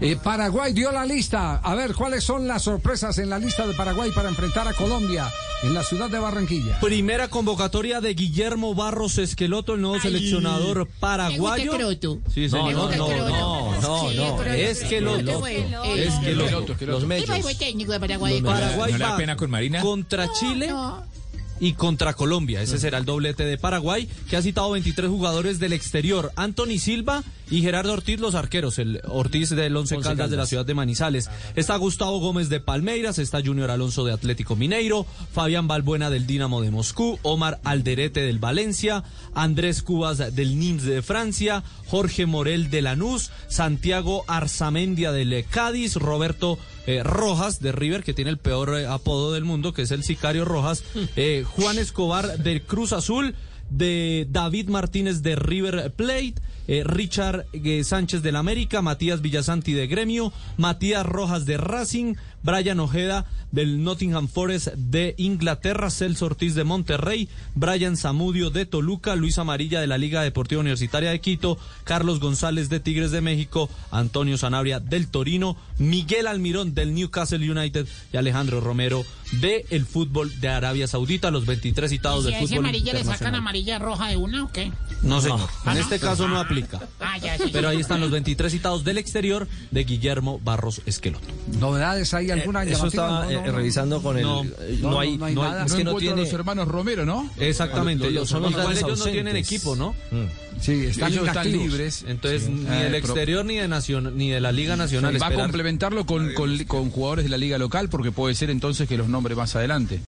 Eh, Paraguay dio la lista. A ver, ¿cuáles son las sorpresas en la lista de Paraguay para enfrentar a Colombia en la ciudad de Barranquilla? Primera convocatoria de Guillermo Barros Esqueloto, el nuevo seleccionador paraguayo. Sí, señor. No, no, no, no, no. Esqueloto. Esqueloto. Los medios. Paraguay. Paraguay ¿No le da va pena con Marina? contra Chile y contra Colombia. Ese será el doblete de Paraguay, que ha citado 23 jugadores del exterior. Anthony Silva y Gerardo Ortiz, los arqueros. El Ortiz del Once Caldas, de la ciudad de Manizales. Está Gustavo Gómez de Palmeiras, está Junior Alonso de Atlético Mineiro, Fabián Balbuena del Dinamo de Moscú, Omar Alderete del Valencia, Andrés Cubas del Nims de Francia, Jorge Morel de Lanús, Santiago Arzamendia del Cádiz, Roberto eh, Rojas de River, que tiene el peor eh, apodo del mundo, que es el Sicario Rojas, eh, Juan Escobar del Cruz Azul, de David Martínez de River Plate, eh, Richard eh, Sánchez del América, Matías Villasanti de Gremio, Matías Rojas de Racing, Brian Ojeda del Nottingham Forest de Inglaterra, Celso Ortiz de Monterrey, Brian Zamudio de Toluca, Luis Amarilla de la Liga Deportiva Universitaria de Quito, Carlos González de Tigres de México, Antonio Sanabria del Torino, Miguel Almirón del Newcastle United y Alejandro Romero de el fútbol de Arabia Saudita, los 23 citados Si del ese fútbol amarilla le sacan amarilla roja de una o qué? No, señor. Ah, En ¿no? este caso no aplica. Ah, ya, sí. Pero ahí están los 23 citados del exterior de Guillermo Barros Esqueloto. ¿Novedades hay alguna Eso llamativa? estaba No, no, eh, no. revisando con el. No. eh, No, No, hay, no hay no hay- nada. es que no tiene. los hermanos Romero, ¿no? Exactamente. Los- Ellos son los ellos no tienen equipo, ¿no? Mm. Sí, están Ellos están libres. Entonces, ni Eh, del pero- exterior ni de nación, ni de la Liga Nacional. Va a complementarlo con, con, con jugadores de la liga local porque puede ser entonces que los nombre más adelante.